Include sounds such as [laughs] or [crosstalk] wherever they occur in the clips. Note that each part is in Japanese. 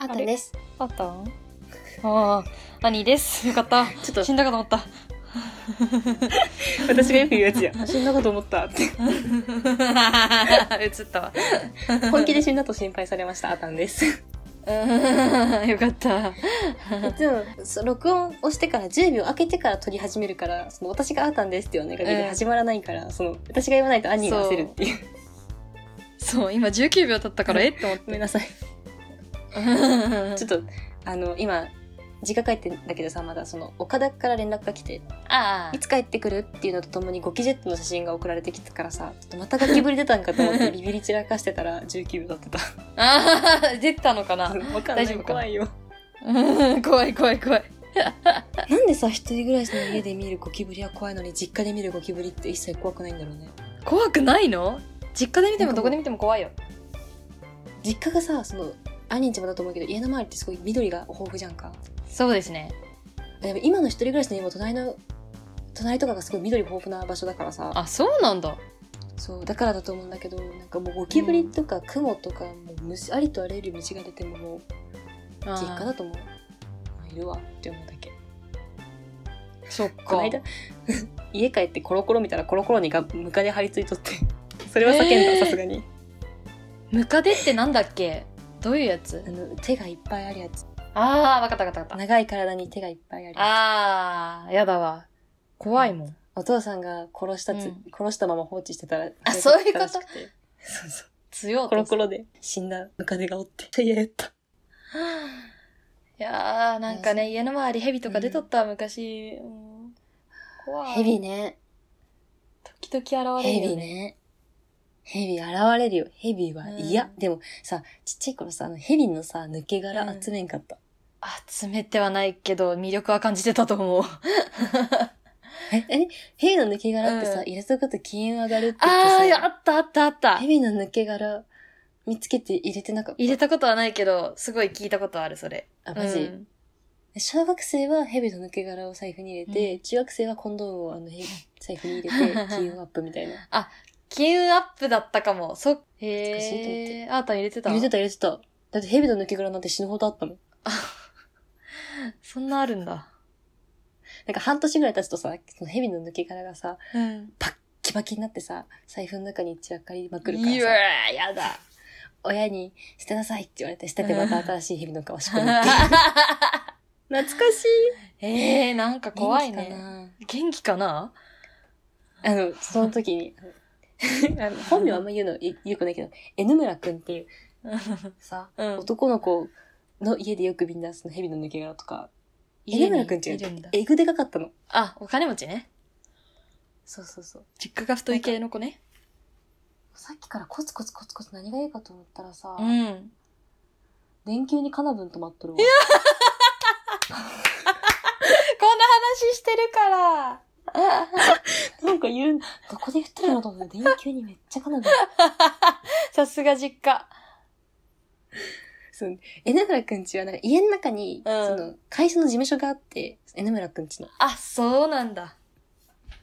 あったんです。あった？んああ、兄です。[laughs] よかった。ちょっと死んだかと思った。[laughs] 私がよく言うやつや。[laughs] 死んだかと思ったって。映ったわ。本気で死んだと心配されました。あったんです。うんよかった。でも、そ録音をしてから10秒空けてから撮り始めるから、その私があったんですっていうお願いで始まらないから、その私が言わないと兄が焦るっていう。そう、今19秒経ったから、え？って思って。ごめんなさい。[laughs] ちょっと、あの、今、実家帰ってんだけどさ、まだその、岡田から連絡が来て、あいつ帰ってくるっていうのとともにゴキジェットの写真が送られてきたからさ、ちょっとまたゴキブリ出たんかと思って [laughs] ビビり散らかしてたら19秒経ってた。ああ、出たのかな？わかんない。大丈夫か怖いよ。う [laughs] ん怖い怖い怖い。なんでさ、一人暮らしの家で見るゴキブリは怖いのに、実家で見るゴキブリって一切怖くないんだろうね。怖くないの？実家で見てもどこで見ても怖いよ。実家がさ、その、兄んちもだと思うけど、家の周りってすごい緑が豊富じゃんか。そうですね。でも今の一人暮らしの家も隣の、隣とかがすごい緑豊富な場所だからさ、あ、そうなんだ。そう、だからだと思うんだけど、なんかもうゴキブリとかクモとか、もう虫、ありとあらゆる虫が出てももう、実家だと思う。あいるわって思うだけ。そっか。この間、[laughs] 家帰ってコロコロ見たらコロコロにがムカデ張り付いとって。それは叫んだ、えーさすがに。ムカデってなんだっけ？どういうやつ？あの、手がいっぱいあるやつ。ああ、わかったわかったわかった。長い体に手がいっぱいあるやああ、やだわ。怖いもん。つ。お父さんが殺したつ、うん殺したまま放置してたら。あそういうこと？らしくてそうそう。強コロコロで死んだムカデがおって。嫌やった。いやー、なんかね、家の周りヘビとか出とったわ、昔。うん怖い。ヘビね。時々現れヘるよね。ヘビ現れるよ。ヘビは嫌。うんでもさ、ちっちゃい頃さ、あのヘビのさ、抜け殻集めんかった。集めてはないけど、魅力は感じてたと思う。[laughs] え、え、ヘビの抜け殻ってさ、うん入れとくと金運上がるって言ってあさ、ー、あったあったあったヘ。ビの抜け殻見つけて入れてなかった？入れたことはないけど、すごい聞いたことある、それ。あ、マジ、うん小学生はヘビの抜け殻を財布に入れて、うん中学生はコンドームをあの財布に入れて、[laughs] 金運アップみたいな。金運アップだったかも。そ、っへー。あーたん入れてた入れてた入れてた。だってヘビの抜け殻なんて死ぬほどあったもん。[laughs] そんなあるんだ。なんか半年ぐらい経つとさ、そのヘビの抜け殻がさ、うん。キバキになってさ、財布の中に散らかりまくるかいやらさ、ー、やだ。親に捨てなさいって言われて、捨ててまた新しいヘビの皮仕込むっていう。[laughs] 懐かしい。えー、なんか怖いね。な？元気かな？あの、その時に、[laughs] あの本名あんま言うのいよくないけど、N 村くんっていうさ、うん男の子の家でよくみんなそのヘビの抜け殻とか、家 N に村くんちいるんだ。えぐでかかったの。あ、お金持ちね。そうそうそう。実家が太い系の子ね。さっきからコツコツコツコツ何がいいかと思ったらさ、うん。電球にカナブン止まっとるわ。[laughs] こんな話してるから。[laughs] なんか言う、どこで言ってるのと思って、電球にめっちゃカナブン。[laughs] さすが実家。そう、N 村くんちはなんか家の中に、うんその会社の事務所があって、N 村くんちの。あ、そうなんだ。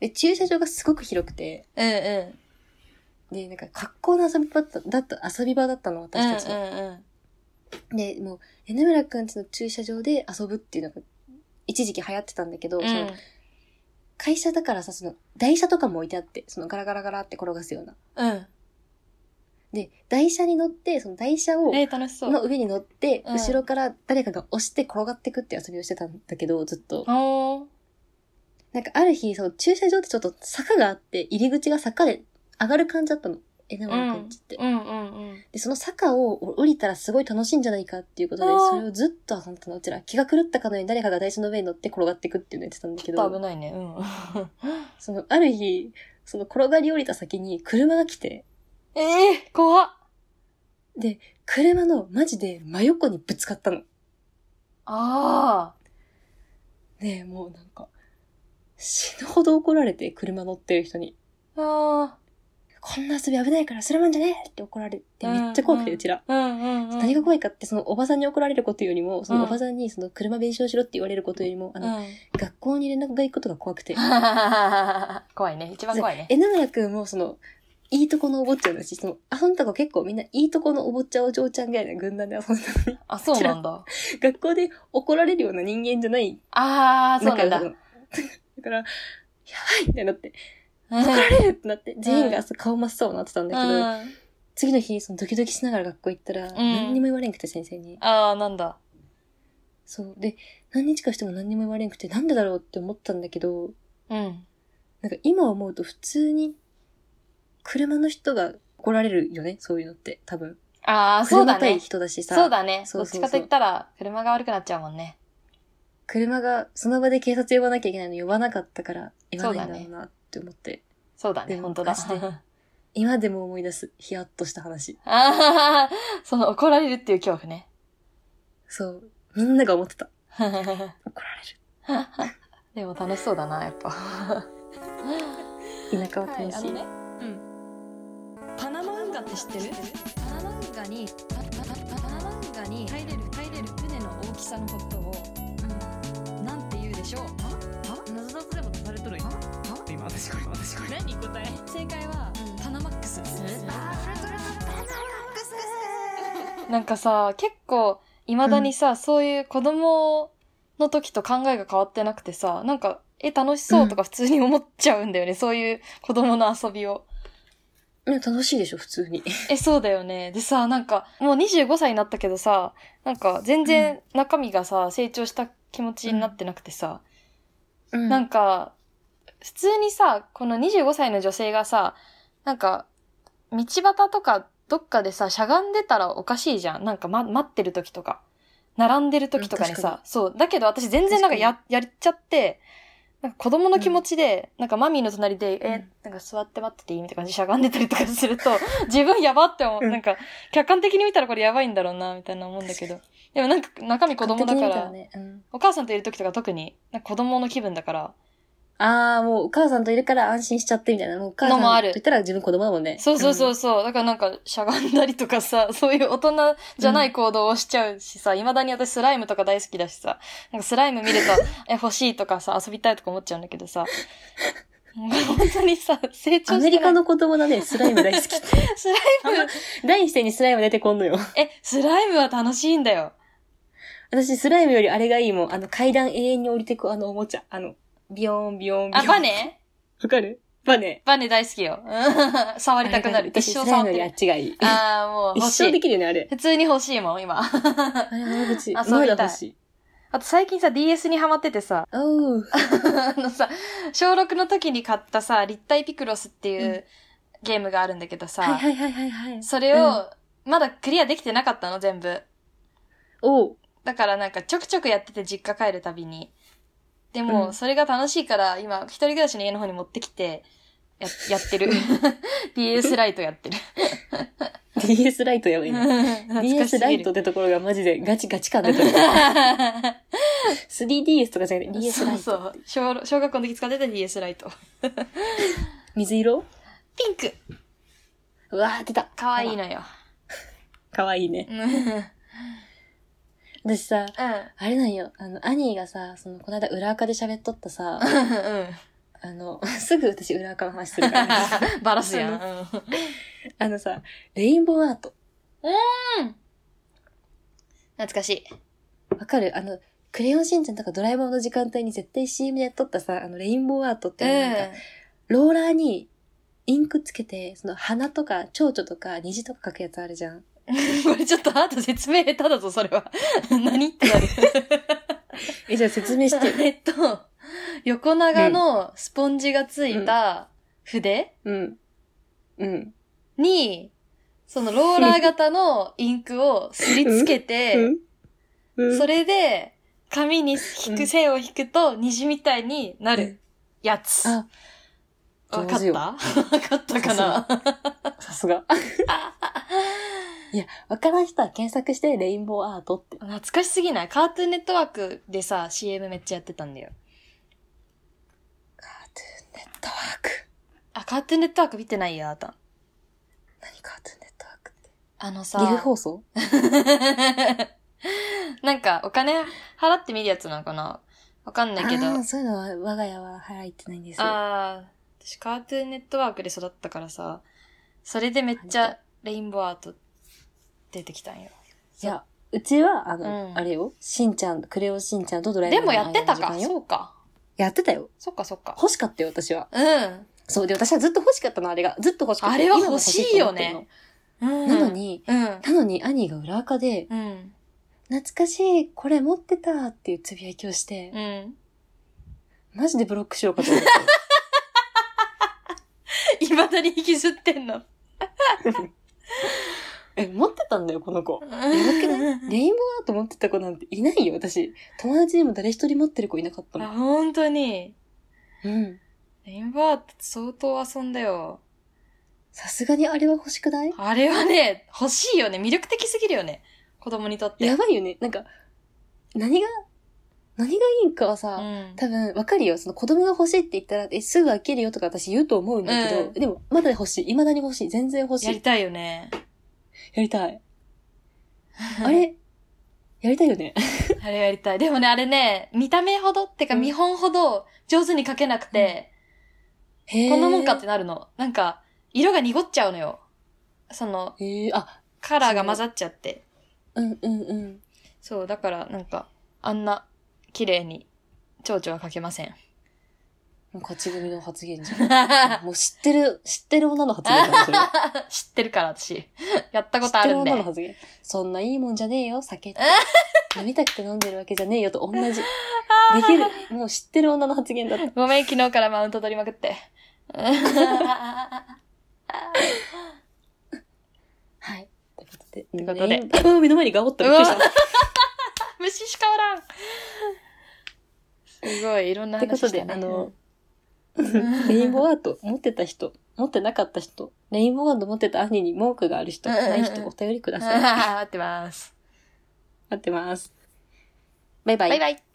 で、駐車場がすごく広くて、うんうん。で、なんか格好の遊び場だった、だった遊び場だったの、私たちの。うんうんうん。で、もう、N 村くんちの駐車場で遊ぶっていうのが、一時期流行ってたんだけど、その会社だからさ、その、台車とかも置いてあって、そのガラガラガラって転がすような。うん。で、台車に乗って、その台車を、えー、楽しそう。の上に乗って、うん後ろから誰かが押して転がってくって遊びをしてたんだけど、ずっと。おー。なんかある日、その駐車場ってちょっと坂があって、入り口が坂で上がる感じだったの。N 村くんちって。うんうんうん。で、その坂を降りたらすごい楽しいんじゃないかっていうことで、それをずっと遊んでたの。うちら気が狂ったかのように誰かが台車の上に乗って転がってくっていうのをやってたんだけちょっと危ど、ないね。うん。その、ある日、その転がり降りた先に車が来て、ええー、怖っ。で、車のマジで真横にぶつかったの。あで、もうなんか、死ぬほど怒られて、車乗ってる人に。あ。あこんな遊び危ないからするもんじゃね？えって怒られて、めっちゃ怖くて、うちら。何が怖いかって、そのおばさんに怒られることよりも、そのうんおばさんにその車弁償しろって言われることよりも、あの、うん。学校に連絡が行くことが怖くて。[laughs] 怖いね。一番怖いね。N 村くんもその、いいとこのお坊ちゃんだし、その、遊んだ子結構みんないいとこのお坊ちゃんお嬢ちゃんぐらいの軍団で遊んだのに、あ、そうなんだ。[laughs] 学校で怒られるような人間じゃないあー、そうなんだ。[laughs] だから、やばいってなって、れるってなって、全員が顔真っ青になってたんだけど、うん次の日、そのドキドキしながら学校行ったら、何にも言われんくて先生に。あー、なんだ。そう。で、何日かしても何にも言われんくて、なんでだろうって思ったんだけど、うん。なんか今思うと普通に、車の人が怒られるよね、そういうのって、多分。あー、そうだ車対ね。人だしさ。そうだね。そうそうそうどっちかと言ったら、車が悪くなっちゃうもんね。車が、その場で警察呼ばなきゃいけないの呼ばなかったから、言わないんだろうなって思って。そうだね、本当だ。[laughs] 今でも思い出す、ヒヤッとした話。あー、その怒られるっていう恐怖ね。そう。みんなが思ってた。[laughs] 怒られる。[laughs] でも楽しそうだな、やっぱ。田舎は楽しい。ね。うん。パナマ運河って知ってる？パナマ運河に、パナマ運河に入れる、入れる船の大きさのことを、しょう？謎々でも出されとる今私これ私これ。何答え？正解は、パナマックスです。なんかさ、結構、未だにさ、そういう子供の時と考えが変わってなくてさ、なんか、え、楽しそうとか普通に思っちゃうんだよね、そういう子供の遊びを。ね楽しいでしょ、普通に。え、そうだよね。でさ、なんか、もう25歳になったけどさ、なんか、全然中身がさ、成長した気持ちになってなくてさ、うんなんか、普通にさ、この25歳の女性がさ、なんか、道端とかどっかでさ、しゃがんでたらおかしいじゃん。なんか、ま、待ってる時とか。並んでる時とかにさ、そう。だけど私全然なんかや、やっちゃって、なんか子供の気持ちで、なんかマミーの隣で、うんえ、なんか座って待ってていいみたいな感じでしゃがんでたりとかすると、[laughs] 自分やばって思う。うんなんか、客観的に見たらこれやばいんだろうな、みたいな思うんだけど。でもなんか中身子供だから、ねうんお母さんといる時とか特に、なんか子供の気分だから、ああ、もうお母さんといるから安心しちゃってみたいな。もうお母さんのもあると言ったら自分子供だもんね。そうそうそうそう。だからなんか、しゃがんだりとかさ、そういう大人じゃない行動をしちゃうしさ、未だに私スライムとか大好きだしさ、なんかスライム見ると、[laughs] え、欲しいとかさ、遊びたいとか思っちゃうんだけどさ、本当にさ、成長し。アメリカの子供だね、スライム大好きって。[laughs] スライム、第一声にスライム出てこんのよ。え、スライムは楽しいんだよ。私、スライムよりあれがいいもん。あの、階段永遠に降りてくあのおもちゃ。あの、ビヨーン、ビヨーン、ビヨーあ、ン。バネ？わかる？バネ。バネ大好きよ。うん触りたくなる。一私生スライムよりあ触ってる。っちがいい。あー、もう一欲しい。生できるよね、あれ。普通に欲しいもん、今。あれ、も欲しい。[laughs] 遊びたいまだ欲しい。あと最近さ、DS にハマっててさ。[laughs] あのさ、小6の時に買ったさ、立体ピクロスっていううんゲームがあるんだけどさ、はいはいはいはいはい。それを、まだクリアできてなかったの、全部。おう。だからなんかちょくちょくやってて実家帰るたびに。でうも、んそれが楽しいから、今、一人暮らしの家の方に持ってきて、や、やってる。[laughs] DS ライトやってる。DS ライトやばいね。[laughs] 懐かし DS すぎるライトっ。てところがマジでガチガチ感出てる。[laughs] 3DS とかじゃなくて DS ライト。そうそう小。小学校の時使ってた DS ライト。水色？ピンクうわー、出た。かわいいのよ。かわいいね。うん。うん。私さ、あれなんよ。あの、アニーがさ、その、この間裏垢で喋っとったさ、[laughs] あの、[laughs] すぐ私裏垢の話するから、ね、[laughs] バラすやん。あのさ、レインボーアート。懐かしい。わかる？あの、クレヨンしんちゃんとかドラえもんの時間帯に絶対 CM でやっとったさ、あの、レインボーアートっていうのなんか、ローラーにインクつけて、その花とか蝶々とか虹とか描くやつあるじゃん。[laughs] これちょっとあなた説明下手だぞ、それは。[laughs] 何ってなる。[laughs] え、じゃあ説明してよ。えっと、横長のスポンジがついた筆うん。うん。に、そのローラー型のインクをすりつけて、うん。うん。それで紙に引く線を引くと虹みたいになるやつ。あ、わかった？わかったかな？さすが。いや、わからん人は検索して、レインボーアートって。懐かしすぎない？カートゥーンネットワークでさ、CM めっちゃやってたんだよ。カートゥーンネットワーク。あ、カートゥーンネットワーク見てないよ、あなた。何カートゥーンネットワークって？あのさ、岐阜放送？[laughs] なんか、お金払って見るやつなのかな？わかんないけど。あーそういうのは我が家は入ってないんですよ。ああ、私カートゥーンネットワークで育ったからさ、それでめっちゃレインボーアート出てきたんよ。いや、うちは、あの、うんあれよ、しんちゃん、クレヨンしんちゃんとドラえもんのでもやってたか。間の時間よそうか。やってたよ。そっかそっか。欲しかったよ、私は。うん。そう、で、私はずっと欲しかったの、あれが。ずっと欲しかった。あれは今も欲しいよねなのに、うん。なのに兄が裏垢で、うん。懐かしい、これ持ってたっていうつぶやきをして、うん。マジでブロックしようかと思った。[laughs] 未だに引きずってんの。え、持ってたんだよ、この子。やばくない？レインボーアート持ってた子なんていないよ、私。友達にも誰一人持ってる子いなかったあ、の。本当に。うん。レインボーアート相当遊んだよ。さすがにあれは欲しくない？あれはね、欲しいよね。魅力的すぎるよね。子供にとって。やばいよね。なんか、何が、何がいいんかはさ、うん。多分、わかるよ。その子供が欲しいって言ったら、え、すぐ飽きるよとか私言うと思うんだけど、うんでも、まだ欲しい。未だに欲しい。全然欲しい。やりたいよね。やりたい。[laughs] あれ、やりたいよね。[laughs] あれやりたい。でもね、あれね、見た目ほど、ってかうん見本ほど上手に描けなくて、へーこんなもんかってなるの。なんか、色が濁っちゃうのよ。その、あ、カラーが混ざっちゃって。うんうんうん。そう、だからなんか、あんな、綺麗に、蝶々は描けません。もう勝ち組の発言じゃん。[laughs] もう知ってる、知ってる女の発言だ。[laughs] 知ってるから、私。やったこ知ってるとあるんで女。の発言。そんないいもんじゃねえよ、酒って。[laughs] 飲みたくて飲んでるわけじゃねえよと同じ。できる。もう知ってる女の発言だった。ごめん、昨日からマウント取りまくって。はい。ということで。ということで目の前にガオッとびっくりした。虫しかおらん。すごい、いろんなってことで、話したね。あの、[laughs] レインボーアート持ってた人、持ってなかった人、レインボーアート持ってた兄に文句がある人、ない人、お便りください。[laughs] 待ってます。待ってます。バイバイバイバイ。